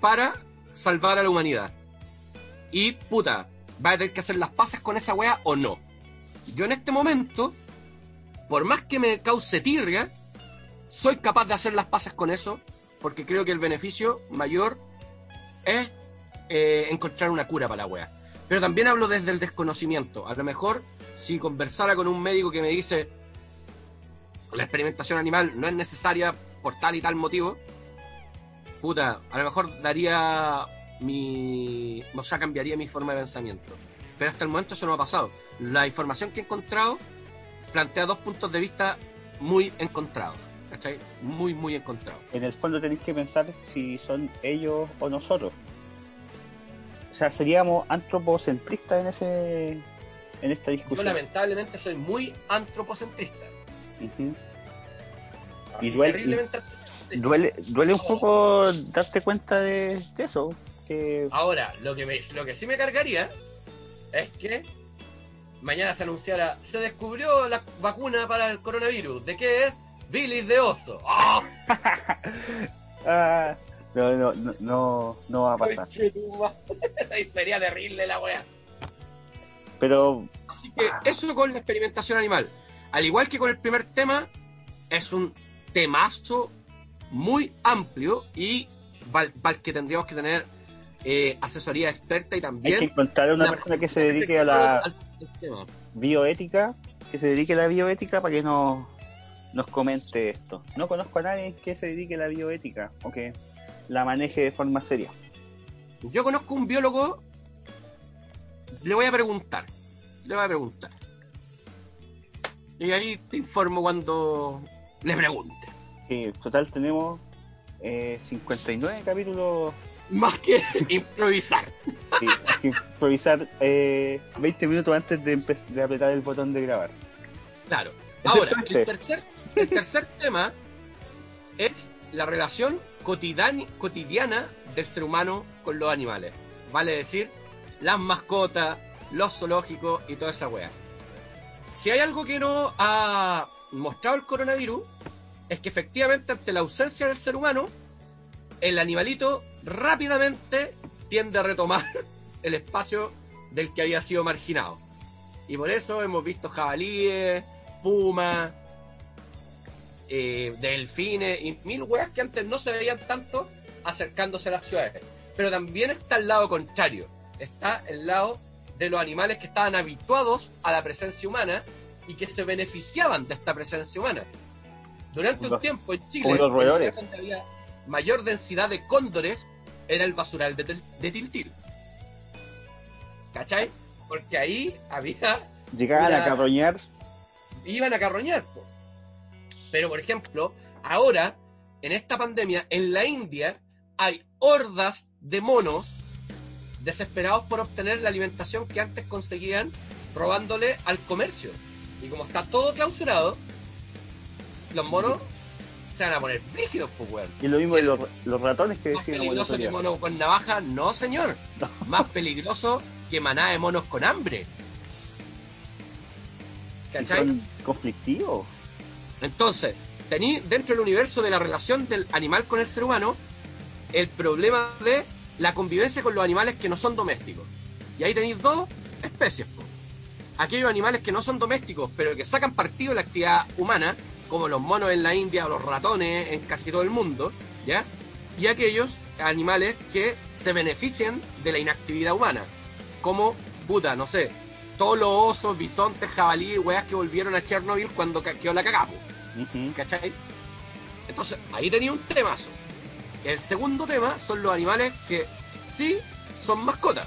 S1: para salvar a la humanidad. Y puta, va a tener que hacer las paces con esa wea o no. Yo en este momento, por más que me cause tirria, soy capaz de hacer las paces con eso, porque creo que el beneficio mayor es eh, encontrar una cura para la wea. Pero también hablo desde el desconocimiento. A lo mejor, si conversara con un médico que me dice la experimentación animal no es necesaria por tal y tal motivo, puta, a lo mejor daría mi. O sea, cambiaría mi forma de pensamiento. Pero hasta el momento eso no ha pasado. La información que he encontrado plantea dos puntos de vista muy encontrados. ¿Cachai? Muy, muy encontrados.
S2: En el fondo tenéis que pensar si son ellos o nosotros. O sea, seríamos antropocentristas en ese en esta
S1: Yo
S2: discusión.
S1: lamentablemente soy muy antropocentrista. Así,
S2: Y duele-. Duele, duele un poco darte cuenta de, de eso. Que
S1: Ahora, lo que, me, lo que sí me cargaría es que mañana se anunciara, se descubrió la vacuna para el coronavirus. ¿De qué es? Bilis de oso. ¡Ah!
S2: ah, no, no, no, no, no va a pasar.
S1: Ahí sería terrible la wea.
S2: Pero
S1: Así que eso con la experimentación animal. Al igual que con el primer tema, es un temazo muy amplio y para el que tendríamos que tener eh, asesoría experta y
S2: hay
S1: también
S2: que encontrar a una
S1: una
S2: persona que se dedique a la bioética, que se dedique a la bioética para que nos, nos comente esto. No conozco a nadie que se dedique a la bioética o que la maneje de forma seria.
S1: Yo conozco un biólogo, le voy a preguntar, le voy a preguntar. Y ahí te informo cuando le pregunte.
S2: Sí, total tenemos eh, 59 capítulos.
S1: Más que improvisar.
S2: Sí, hay que improvisar eh, 20 minutos antes de, de apretar el botón de grabar.
S1: Claro. Ahora,
S2: este.
S1: el tercer, el tercer tema es la relación cotidiana, del ser humano con los animales. Vale decir, las mascotas, los zoológicos y toda esa wea. Si hay algo que no ha mostrado el coronavirus, es que efectivamente ante la ausencia del ser humano, el animalito rápidamente tiende a retomar el espacio del que había sido marginado. Y por eso hemos visto jabalíes, pumas, eh, delfines y mil weas que antes no se veían tanto acercándose a las ciudades. Pero también está el lado contrario. Está el lado de los animales que estaban habituados a la presencia humana y que se beneficiaban de esta presencia humana. Durante un tiempo en Chile, donde había mayor densidad de cóndores era el basural de, de Tiltil. ¿Cachai? Porque ahí había
S2: Llegaban a carroñar
S1: iban a carroñar. po. Pero, por ejemplo, ahora, en esta pandemia, en la India, hay hordas de monos desesperados por obtener la alimentación que antes conseguían robándole al comercio. Y como está todo clausurado, los monos se van a poner frígidos, pues, weón.
S2: y lo mismo de los, los ratones que
S1: Más
S2: decían
S1: peligroso que mono con navaja, no, señor. Más peligroso que manada de monos con hambre. ¿Cachai?
S2: son conflictivos.
S1: Entonces, tení dentro del universo de la relación del animal con el ser humano el problema de la convivencia con los animales que no son domésticos. Y ahí tenéis dos especies. Aquellos animales que no son domésticos, pero que sacan partido de la actividad humana, como los monos en la India o los ratones en casi todo el mundo, ¿ya? Y aquellos animales que se benefician de la inactividad humana, como, puta, no sé, todos los osos, bisontes, jabalíes, weas que volvieron a Chernobyl cuando quedó la cagapo. ¿Cachai? Entonces, ahí tenía un temazo. el segundo tema son los animales que sí son mascotas.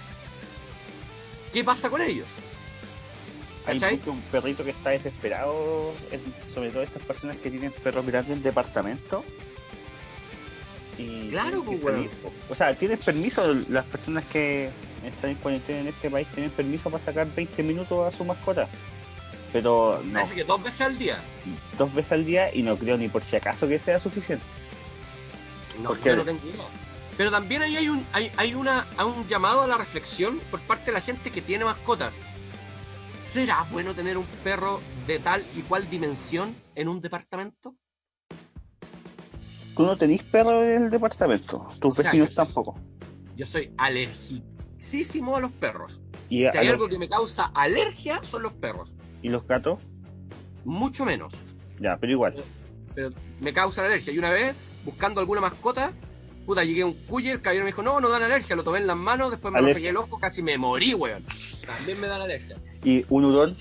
S1: ¿Qué pasa con ellos?
S2: Hay
S1: ¿Cachai?
S2: mucho un perrito que está desesperado, es- sobre todo estas personas que tienen perros grandes en departamento. Y
S1: Claro, pues,
S2: po. O sea, tienen permiso, las personas que están en cuarentena en este país tienen permiso para sacar 20 minutos a su mascota. Pero no,
S1: Así que dos veces al día.
S2: dos veces al día y no creo ni por si acaso que sea suficiente.
S1: No,
S2: ¿Por qué?
S1: yo no tengo idea. Pero también ahí hay un, hay, hay una, hay un llamado a la reflexión por parte de la gente que tiene mascotas. ¿Será bueno tener un perro de tal y cual dimensión en un departamento?
S2: Tú no tenés perro en el departamento, tus
S1: O sea,
S2: vecinos
S1: yo
S2: tampoco.
S1: Yo soy alergicísimo a los perros.
S2: Y,
S1: Si hay algo que me causa alergia, son los perros.
S2: Y los gatos,
S1: Mucho menos.
S2: ya, pero igual.
S1: Pero me causa alergia. Y una vez, buscando alguna mascota, puta, llegué a un cuye, el caballero me dijo, no, no dan alergia. Lo tomé en las manos, después me lo pegué el ojo, casi me morí, weón. También me dan alergia.
S2: Y un hurón,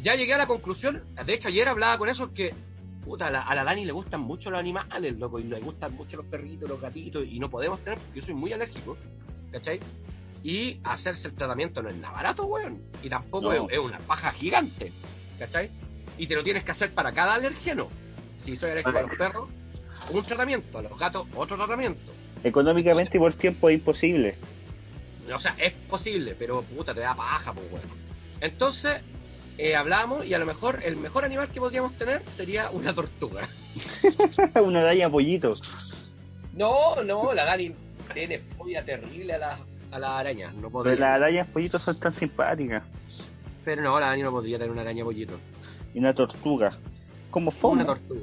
S1: ya llegué a la conclusión, de hecho ayer hablaba con eso, que puta, a la, a la Dani le gustan mucho los animales, loco, y le gustan mucho los perritos, los gatitos, y no podemos tener, porque yo soy muy alérgico, ¿cachai? Y hacerse el tratamiento no es nada barato, weón, y tampoco
S2: No.
S1: es, es una paja gigante, ¿cachai? Y te lo tienes que hacer para cada alergeno. Si soy alérgico a los perros, un tratamiento, a los gatos, otro tratamiento.
S2: económicamente y por tiempo es imposible.
S1: O sea, es posible, pero puta, te da paja, pues, weón. Entonces, eh, hablamos y a lo mejor el mejor animal que podríamos tener sería una tortuga.
S2: una araña pollito.
S1: No, no, la Dani tiene fobia terrible a las a las arañas. No
S2: Pero
S1: podría.
S2: las arañas pollitos son tan simpáticas.
S1: Pero no, la Dani no podría tener una araña pollito.
S2: Y una tortuga. Como
S1: Una
S2: fondo.
S1: tortuga.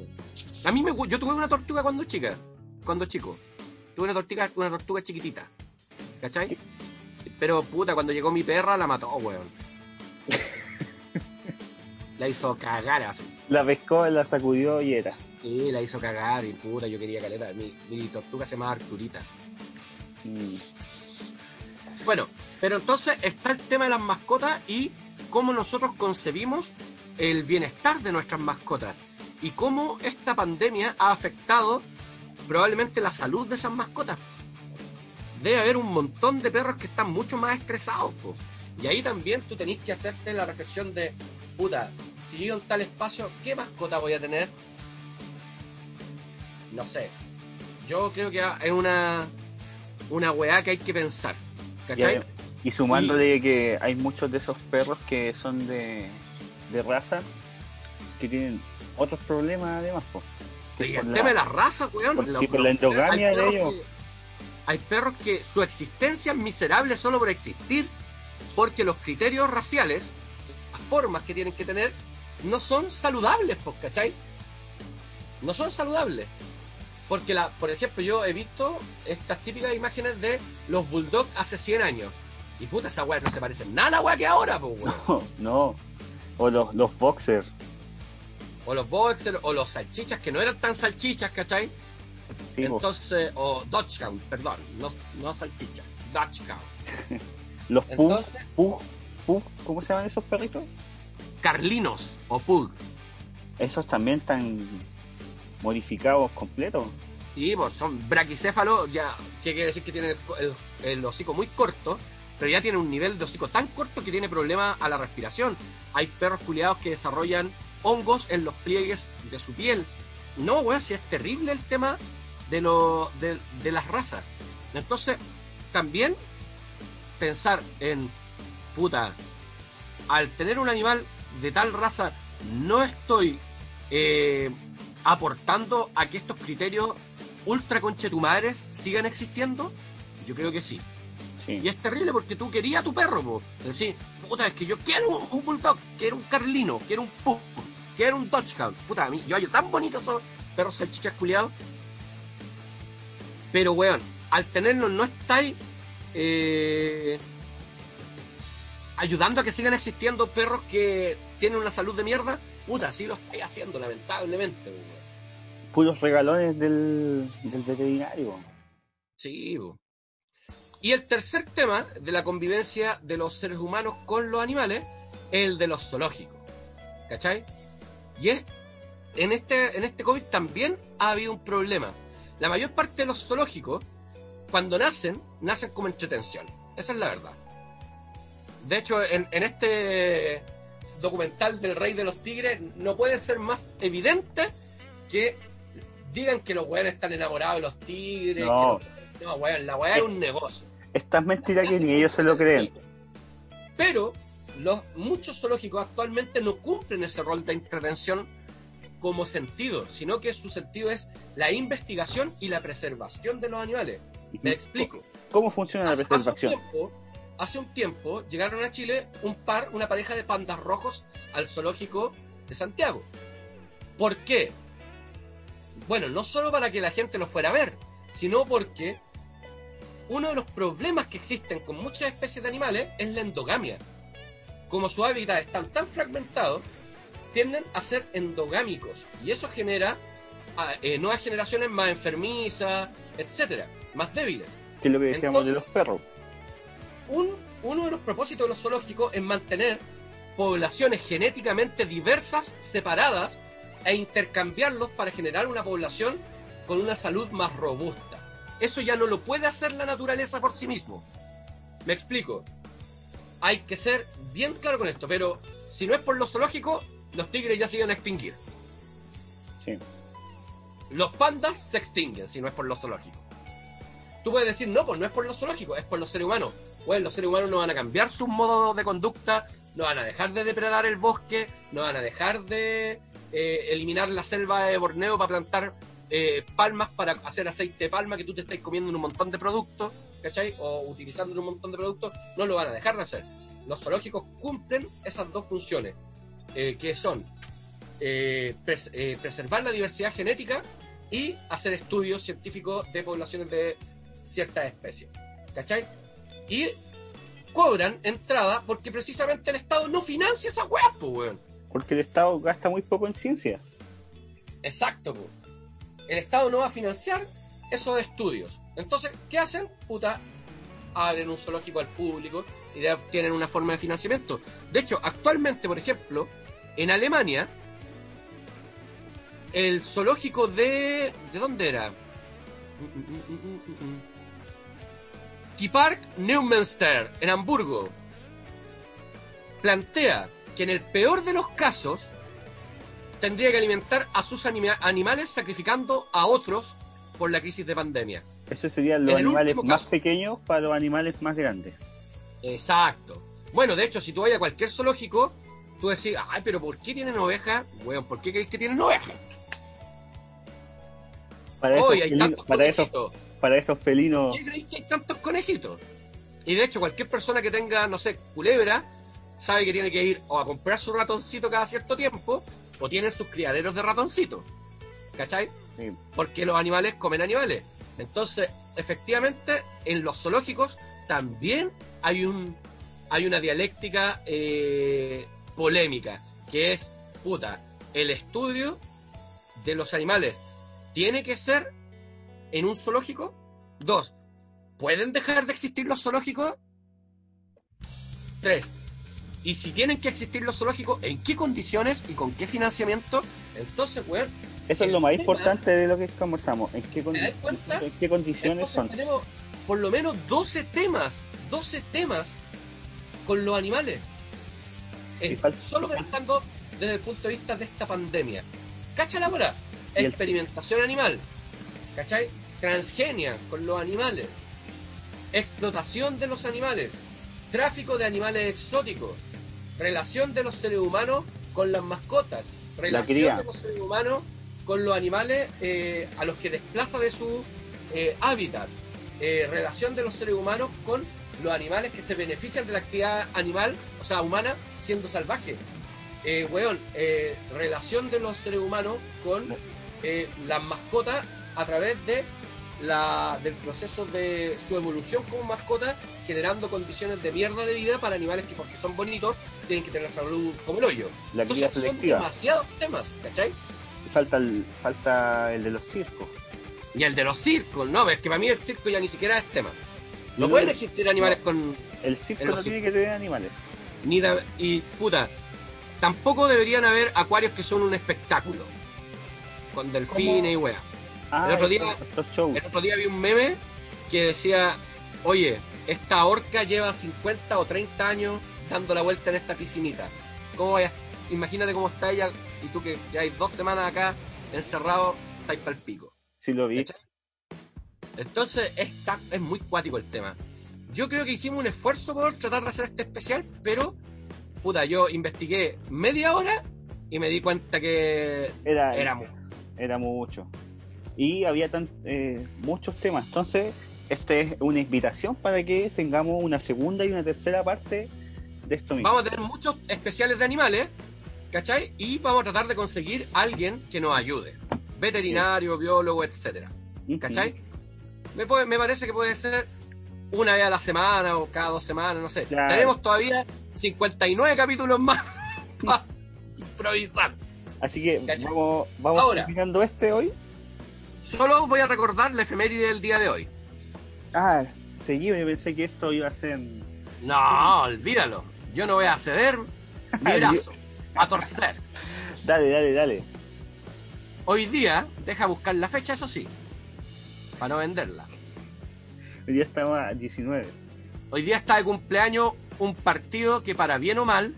S1: A mí me yo tuve una tortuga cuando chica, cuando chico. Tuve una tortuga, una tortuga chiquitita. ¿Cachai? Pero puta, cuando llegó mi perra la mató, weón. la hizo cagar así.
S2: La pescó, la sacudió y era.
S1: Sí, la hizo cagar y puta, yo quería caleta. Mi, mi tortuga se llama Arturita.
S2: Mm.
S1: Bueno, pero entonces está el tema de las mascotas y cómo nosotros concebimos el bienestar de nuestras mascotas y cómo esta pandemia ha afectado probablemente la salud de esas mascotas. Debe haber un montón de perros que están mucho más estresados. po. Y ahí también tú tenés que hacerte la reflexión de, puta, si yo en tal espacio, ¿qué mascota voy a tener? No sé. Yo creo que es una, una weá que hay que pensar.
S2: Y,
S1: ¿Cachai?
S2: ade- y sumándole que hay muchos de esos perros que son de, de raza que tienen otros problemas además. po. Que
S1: Y el
S2: la-
S1: tema de las razas, weón.
S2: por-
S1: los-
S2: sí, por la endogamia de ellos.
S1: que- hay perros que su existencia es miserable solo por existir, porque los criterios raciales, las formas que tienen que tener, no son saludables, pues, ¿cachai? No son saludables. Porque, la, por ejemplo, yo he visto estas típicas imágenes de los bulldogs hace 100 años. Y puta, esa weá no se parecen nada a la weá que ahora, pues, weón.
S2: No, no. O los, los boxers.
S1: O los boxers, o los salchichas, que no eran tan salchichas, ¿cachai?
S2: Sí.
S1: Entonces, o Dogecoin, perdón, no, no salchicha, Dogecoin.
S2: los
S1: Entonces,
S2: pug, pug, ¿cómo se llaman esos perritos?
S1: Carlinos o Pug.
S2: Esos también están modificados completos.
S1: Y pues, son braquicéfalos, ya, ¿qué quiere decir que tienen el, el- hocico muy corto? Pero ya tiene un nivel de hocico tan corto que tiene problemas a la respiración. Hay perros culiados que desarrollan hongos en los pliegues de su piel. No, weón, si es terrible el tema de, lo, de, de las razas. Entonces, también pensar en, puta, al tener un animal de tal raza, no estoy eh, aportando a que estos criterios ultra conchetumadres sigan existiendo? Yo creo que sí.
S2: Sí.
S1: Y es terrible porque tú querías a tu perro, po. Es decir, puta, es que yo quiero un, un bulldog, quiero un carlino, quiero un pug, quiero un dogecown. Puta, a mí, yo hallo tan bonitos esos perros salchichas culiados. Pero, weón, al tenerlos no estáis eh, ayudando a que sigan existiendo perros que tienen una salud de mierda. Puta, sí lo estáis haciendo, lamentablemente, weón.
S2: Puros regalones del, veterinario.
S1: Sí. Y el tercer tema de la convivencia de los seres humanos con los animales es el de los zoológicos. ¿Cachai? Y es, en este, en este COVID también ha habido un problema. la mayor parte de los zoológicos, cuando nacen, nacen como entretención. Esa es la verdad. De hecho, en este documental del Rey de los Tigres, no puede ser más evidente que digan que los weones están enamorados de los tigres.
S2: No.
S1: que los- no, weón, la weá es un negocio.
S2: Esta es mentira que ni ellos se lo creen.
S1: Pero los, muchos zoológicos actualmente no cumplen ese rol de entretención como sentido, sino que su sentido es la investigación y la preservación de los animales. Me explico.
S2: ¿Cómo funciona la
S1: Hace, hace un
S2: preservación?
S1: tiempo, hace un tiempo llegaron a Chile un par, una pareja de pandas rojos al zoológico de Santiago. ¿Por qué? Bueno, no solo para que la gente los fuera a ver, sino porque uno de los problemas que existen con muchas especies de animales es la endogamia. Como su hábitat están tan fragmentados, tienden a ser endogámicos y eso genera eh, nuevas generaciones más enfermizas, etcétera, más débiles.
S2: Que es lo que decíamos de los perros.
S1: Un- uno de los propósitos de los zoológicos es mantener poblaciones genéticamente diversas, separadas, e intercambiarlos para generar una población con una salud más robusta. Eso ya no lo puede hacer la naturaleza por sí mismo. Me explico. Hay que ser bien claro con esto, pero si no es por los zoológicos, los tigres ya se iban a extinguir.
S2: Sí.
S1: Los pandas se extinguen si no es por los zoológicos. Tú puedes decir, no, pues no es por los zoológicos, es por los seres humanos. Bueno, los seres humanos no van a cambiar sus modos de conducta, no van a dejar de depredar el bosque, no van a dejar de eh, eliminar la selva de Borneo para plantar eh, palmas para hacer aceite de palma que tú te estás comiendo en un montón de productos, ¿cachai? O utilizando en un montón de productos, no lo van a dejar de hacer. Los zoológicos cumplen esas dos funciones, eh, que son pres- preservar la diversidad genética y hacer estudios científicos de poblaciones de ciertas especies. ¿Cachai? Y cobran entrada porque precisamente el Estado no financia esa weá, pues, weón.
S2: Porque el Estado gasta muy poco en ciencia.
S1: Exacto, po. El Estado no va a financiar esos estudios. Entonces, ¿qué hacen? Puta, abren un zoológico al público y tienen una forma de financiamiento. De hecho, actualmente, por ejemplo, en Alemania, el zoológico de. ¿De dónde era? Tierpark Neumünster, en Hamburgo, plantea que en el peor de los casos tendría que alimentar a sus anima- animales sacrificando a otros por la crisis de pandemia.
S2: Eso serían los
S1: En
S2: animales más
S1: caso.
S2: pequeños para los animales más grandes.
S1: Exacto. Bueno, de hecho, si tú vas a cualquier zoológico, tú decís, ay, pero ¿por qué tienen ovejas? Bueno, ¿por qué crees que tienen ovejas?
S2: Para esos,
S1: Hoy hay
S2: felinos,
S1: tantos
S2: para esos, para esos felinos,
S1: ¿Por qué creéis que hay tantos conejitos? Y de hecho, cualquier persona que tenga, no sé, culebra, sabe que tiene que ir o a comprar su ratoncito cada cierto tiempo, o tienen sus criaderos de ratoncitos. ¿Cachai?
S2: sí,
S1: porque los animales comen animales. Entonces, efectivamente, en los zoológicos también hay un hay una dialéctica eh, polémica, que es, puta, el estudio de los animales tiene que ser en un zoológico. Dos, ¿pueden dejar de existir los zoológicos? Tres, y si tienen que existir los zoológicos, ¿en qué condiciones y con qué financiamiento? Entonces, weón,
S2: eso es
S1: el
S2: lo más
S1: tema-
S2: importante de lo que conversamos. ¿En qué, condi-
S1: cuenta?
S2: en qué condiciones son?
S1: tenemos por lo menos 12 temas, 12 temas con los animales. Eh, solo pensando desde el punto de vista de esta pandemia. ¿Cacha la bola?
S2: Y el-
S1: Experimentación animal. ¿Cachai? Transgenia con los animales. Explotación de los animales. Tráfico de animales exóticos. Relación de los seres humanos con las mascotas. Relación
S2: cría.
S1: de los seres humanos con los animales eh, a los que desplaza de su eh, hábitat. Eh, relación de los seres humanos con los animales que se benefician de la actividad animal, o sea, humana, siendo salvajes. Eh, weón, eh, relación de los seres humanos con eh, las mascotas a través de la, del proceso de su evolución como mascota, generando condiciones de mierda de vida para animales que porque son bonitos tienen que tener salud como el hoyo.
S2: La
S1: Entonces son
S2: selectiva.
S1: demasiados temas, ¿cachai?
S2: Y falta el, falta el de los circos.
S1: Y el de los circos, no, es que para mí el circo ya ni siquiera es tema. No pueden existir animales con
S2: El circo no tiene que tener animales.
S1: ni da- y puta, tampoco deberían haber acuarios que son un espectáculo con delfines y weas.
S2: Ah,
S1: El otro día-. El otro día vi un meme que decía, oye, esta orca lleva 50 o 30 años dando la vuelta en esta piscinita. ¿Cómo vaya? Imagínate cómo está ella y tú que ya hay dos semanas acá encerrado, estáis para el pico.
S2: Sí lo vi.
S1: ¿Cachai? Entonces está, es muy cuático el tema. Yo creo que hicimos un esfuerzo por tratar de hacer este especial, pero puta, yo investigué media hora y me di cuenta que
S2: Era,
S1: era mucho.
S2: era mucho. Y había tan, eh, muchos temas. Entonces, esta es una invitación para que tengamos una segunda y una tercera parte de esto mismo.
S1: Vamos a tener muchos especiales de animales, ¿cachai? Y vamos a tratar de conseguir alguien que nos ayude. Veterinario, biólogo, etcétera. ¿Cachai? Me, puede- me parece que puede ser una vez a la semana o cada dos semanas, no sé.
S2: Claro.
S1: Tenemos todavía 59 capítulos más para improvisar.
S2: Así que
S1: ¿Cachai?
S2: vamos, vamos
S1: Ahora.
S2: este hoy.
S1: Solo voy a recordar la efeméride del día de hoy.
S2: Ah, seguí, yo pensé que esto iba a ser.
S1: No, olvídalo. Yo no voy a ceder mi brazo a torcer.
S2: Dale, dale, dale.
S1: Hoy día, deja buscar la fecha, eso sí, para no venderla.
S2: Hoy día estamos a 19.
S1: Hoy día está de cumpleaños un partido que para bien o mal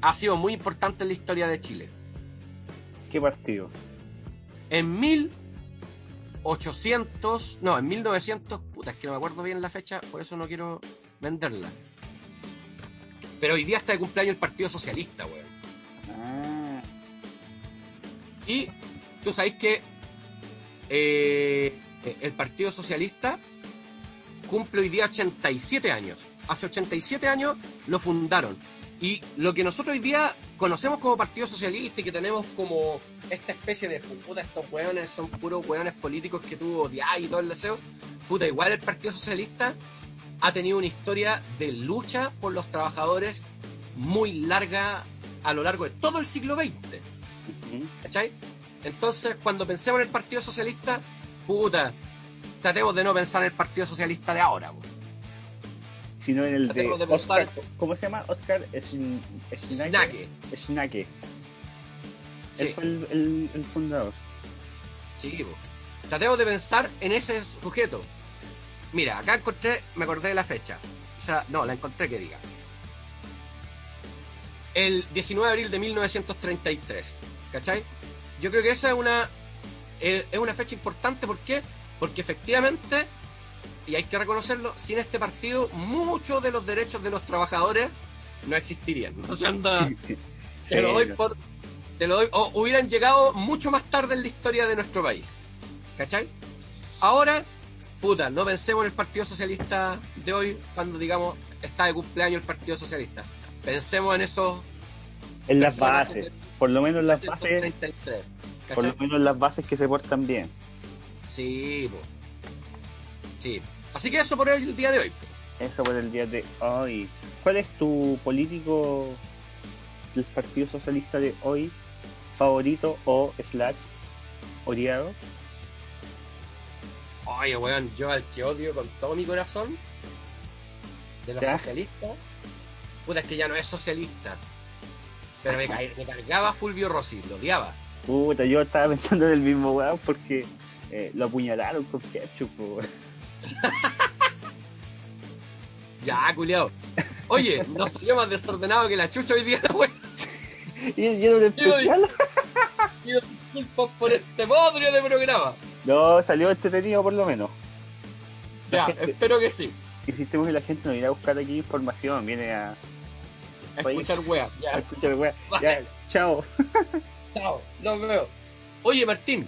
S1: ha sido muy importante en la historia de Chile.
S2: ¿Qué partido?
S1: En 1800, no, en 1900, puta, es que no me acuerdo bien la fecha, por eso no quiero venderla. Pero hoy día está de cumpleaños el Partido Socialista, weón.
S2: Ah,
S1: Y tú sabes que eh, el Partido Socialista cumple hoy día 87 años. Hace 87 años lo fundaron. Y lo que nosotros hoy día conocemos como Partido Socialista y que tenemos como esta especie de puta, estos hueones son puros hueones políticos que tuvo odiar y todo el deseo. Puta, igual el Partido Socialista ha tenido una historia de lucha por los trabajadores muy larga a lo largo de todo el siglo XX. ¿Cachai? Entonces, cuando pensemos en el Partido Socialista, puta, tratemos de no pensar en el Partido Socialista de ahora. po.
S2: Sino en el de Oscar. ¿Cómo se llama? Oscar Schn- Schnake.
S1: Snake.
S2: Schnake.
S1: Sí,
S2: Él fue el, el- el fundador.
S1: sí. Tratemos de pensar en ese sujeto. Mira, acá encontré, me acordé de la fecha. O sea, no, la encontré que diga. El 19 de abril de 1933. ¿Cachai? Yo creo que esa es una, eh, es una fecha importante. ¿Por qué? Porque efectivamente, y hay que reconocerlo, sin este partido, muchos de los derechos de los trabajadores no existirían. O sea, anda, te lo doy por. Te lo doy. O hubieran llegado mucho más tarde en la historia de nuestro país. ¿Cachai? Ahora, puta, no pensemos en el Partido Socialista de hoy cuando digamos está de cumpleaños el Partido Socialista. Pensemos en esos.
S2: En las bases. Por lo menos en las bases.
S1: 1933,
S2: Por lo menos en las bases que se portan bien.
S1: Sí, po. Sí. Así que eso por el día de hoy.
S2: Eso por el día de hoy. ¿Cuál es tu político del Partido Socialista de hoy favorito o slash odiado?
S1: Oye, weón, yo al que odio con todo mi corazón de los
S2: ¿Ya?
S1: socialistas, puta, es que ya no es socialista. Pero me, me cargaba Fulvio Rossi, lo odiaba.
S2: Puta, yo estaba pensando en el mismo weón porque eh, lo apuñalaron con ketchup, weón.
S1: Ya, culiao. Oye, no salió más desordenado que la chucha hoy día, weón.
S2: Y era un especial.
S1: Pido disculpas por este podrio de programa.
S2: No, salió entretenido por lo menos. La
S1: Ya,
S2: gente-
S1: espero que sí.
S2: Insistimos que la gente no irá a buscar aquí información, viene a,
S1: A escuchar wea.
S2: a
S1: Ya,
S2: escuchar weón. Ya, chao.
S1: chao. Nos vemos. Oye, Martín,